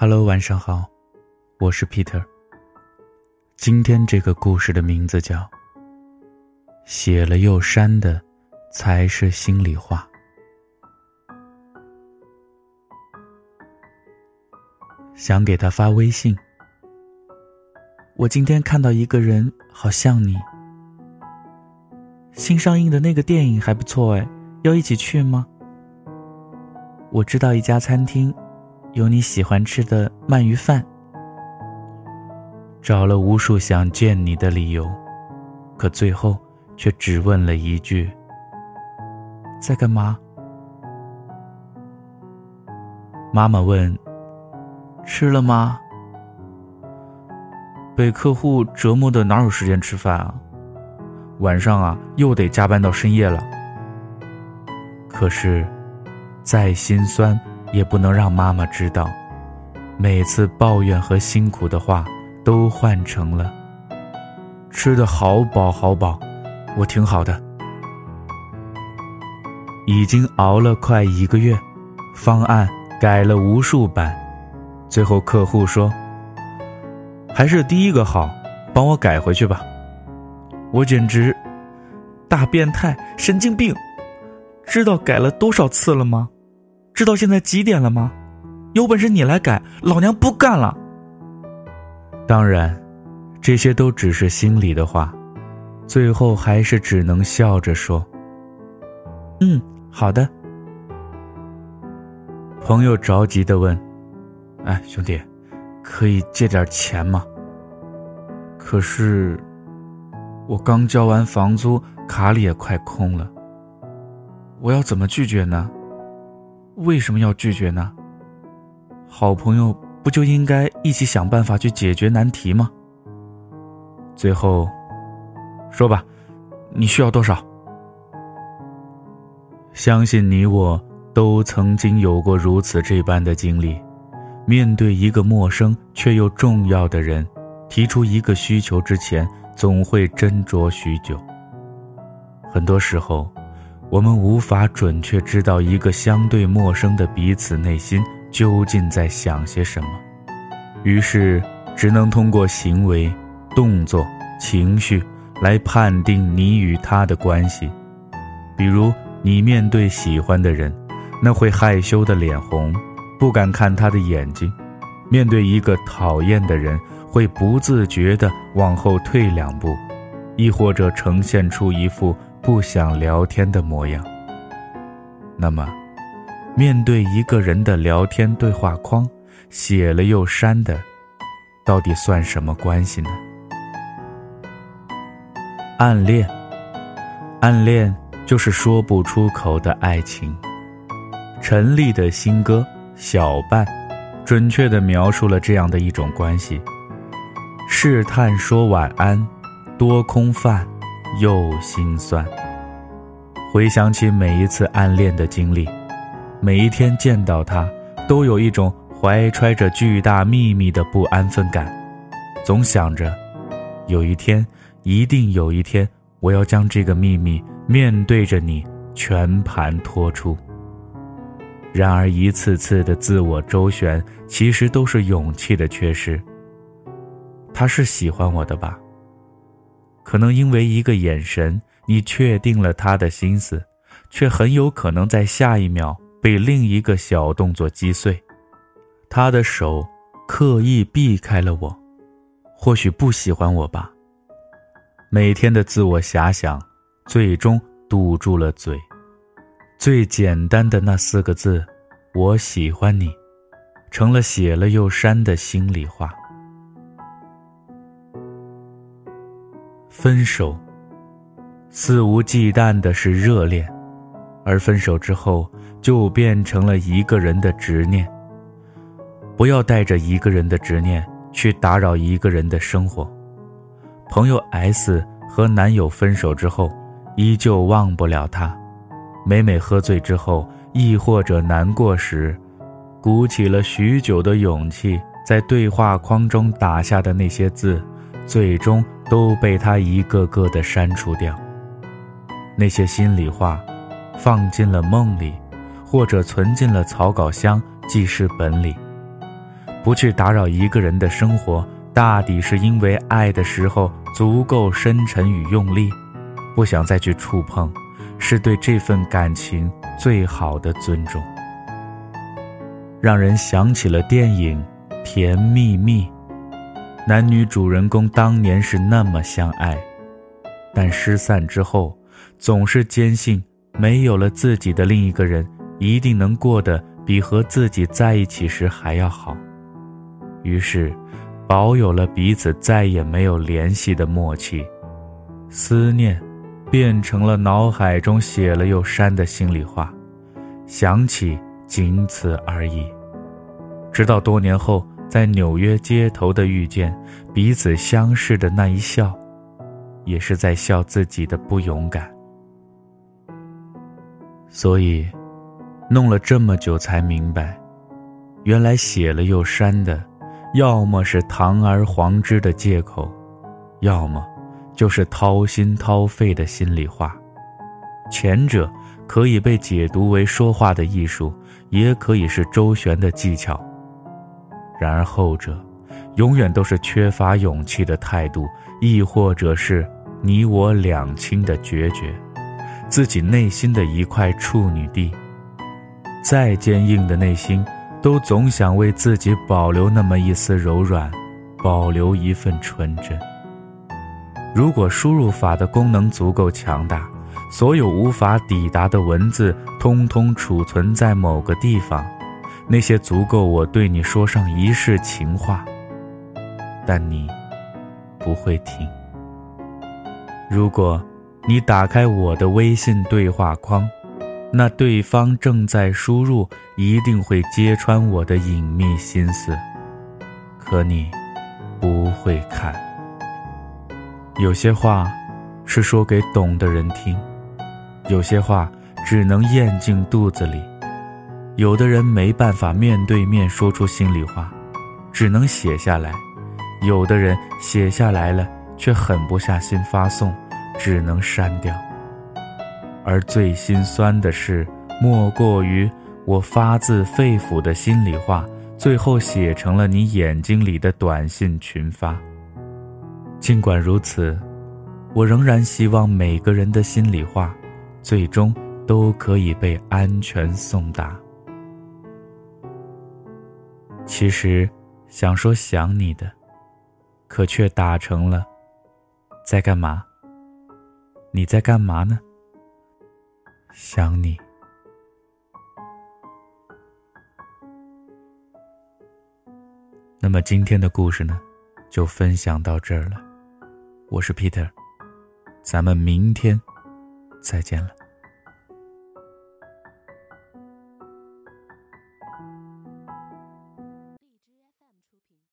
Hello，晚上好，我是 Peter。今天这个故事的名字叫“写了又删的才是心里话”。想给他发微信。我今天看到一个人，好像你。新上映的那个电影还不错哎，要一起去吗？我知道一家餐厅。有你喜欢吃的鳗鱼饭。找了无数想见你的理由，可最后却只问了一句：“在干嘛？”妈妈问：“吃了吗？”被客户折磨的哪有时间吃饭啊？晚上啊，又得加班到深夜了。可是，再心酸。也不能让妈妈知道，每次抱怨和辛苦的话，都换成了吃的好饱好饱，我挺好的。已经熬了快一个月，方案改了无数版，最后客户说：“还是第一个好，帮我改回去吧。”我简直大变态、神经病，知道改了多少次了吗？知道现在几点了吗？有本事你来改，老娘不干了。当然，这些都只是心里的话，最后还是只能笑着说：“嗯，好的。”朋友着急的问：“哎，兄弟，可以借点钱吗？可是，我刚交完房租，卡里也快空了。我要怎么拒绝呢？”为什么要拒绝呢？好朋友不就应该一起想办法去解决难题吗？最后，说吧，你需要多少？相信你我都曾经有过如此这般的经历：面对一个陌生却又重要的人，提出一个需求之前，总会斟酌许久。很多时候。我们无法准确知道一个相对陌生的彼此内心究竟在想些什么，于是只能通过行为、动作、情绪来判定你与他的关系。比如，你面对喜欢的人，那会害羞的脸红，不敢看他的眼睛；面对一个讨厌的人，会不自觉地往后退两步，亦或者呈现出一副。不想聊天的模样。那么，面对一个人的聊天对话框，写了又删的，到底算什么关系呢？暗恋，暗恋就是说不出口的爱情。陈粒的新歌《小半》，准确地描述了这样的一种关系。试探说晚安，多空泛。又心酸。回想起每一次暗恋的经历，每一天见到他，都有一种怀揣着巨大秘密的不安分感，总想着，有一天，一定有一天，我要将这个秘密面对着你全盘托出。然而，一次次的自我周旋，其实都是勇气的缺失。他是喜欢我的吧？可能因为一个眼神，你确定了他的心思，却很有可能在下一秒被另一个小动作击碎。他的手刻意避开了我，或许不喜欢我吧。每天的自我遐想，最终堵住了嘴。最简单的那四个字“我喜欢你”，成了写了又删的心里话。分手，肆无忌惮的是热恋，而分手之后就变成了一个人的执念。不要带着一个人的执念去打扰一个人的生活。朋友 S 和男友分手之后，依旧忘不了他。每每喝醉之后，亦或者难过时，鼓起了许久的勇气，在对话框中打下的那些字，最终。都被他一个个的删除掉。那些心里话，放进了梦里，或者存进了草稿箱、记事本里。不去打扰一个人的生活，大抵是因为爱的时候足够深沉与用力，不想再去触碰，是对这份感情最好的尊重。让人想起了电影《甜蜜蜜》，男女主人公当年是那么相爱，但失散之后，总是坚信没有了自己的另一个人，一定能过得比和自己在一起时还要好。于是，保有了彼此再也没有联系的默契，思念，变成了脑海中写了又删的心里话，想起。仅此而已。直到多年后，在纽约街头的遇见，彼此相视的那一笑，也是在笑自己的不勇敢。所以，弄了这么久才明白，原来写了又删的，要么是堂而皇之的借口，要么就是掏心掏肺的心里话。前者。可以被解读为说话的艺术，也可以是周旋的技巧。然而后者，永远都是缺乏勇气的态度，亦或者是你我两清的决绝，自己内心的一块处女地。再坚硬的内心，都总想为自己保留那么一丝柔软，保留一份纯真。如果输入法的功能足够强大。所有无法抵达的文字，通通储存在某个地方，那些足够我对你说上一世情话。但你不会听。如果你打开我的微信对话框，那对方正在输入，一定会揭穿我的隐秘心思。可你不会看。有些话是说给懂的人听。有些话只能咽进肚子里，有的人没办法面对面说出心里话，只能写下来；有的人写下来了却狠不下心发送，只能删掉。而最心酸的是，莫过于我发自肺腑的心里话，最后写成了你眼睛里的短信群发。尽管如此，我仍然希望每个人的心里话。最终都可以被安全送达。其实，想说想你的，可却打成了在干嘛？你在干嘛呢？想你。那么今天的故事呢，就分享到这儿了。我是 Peter，咱们明天。再见了。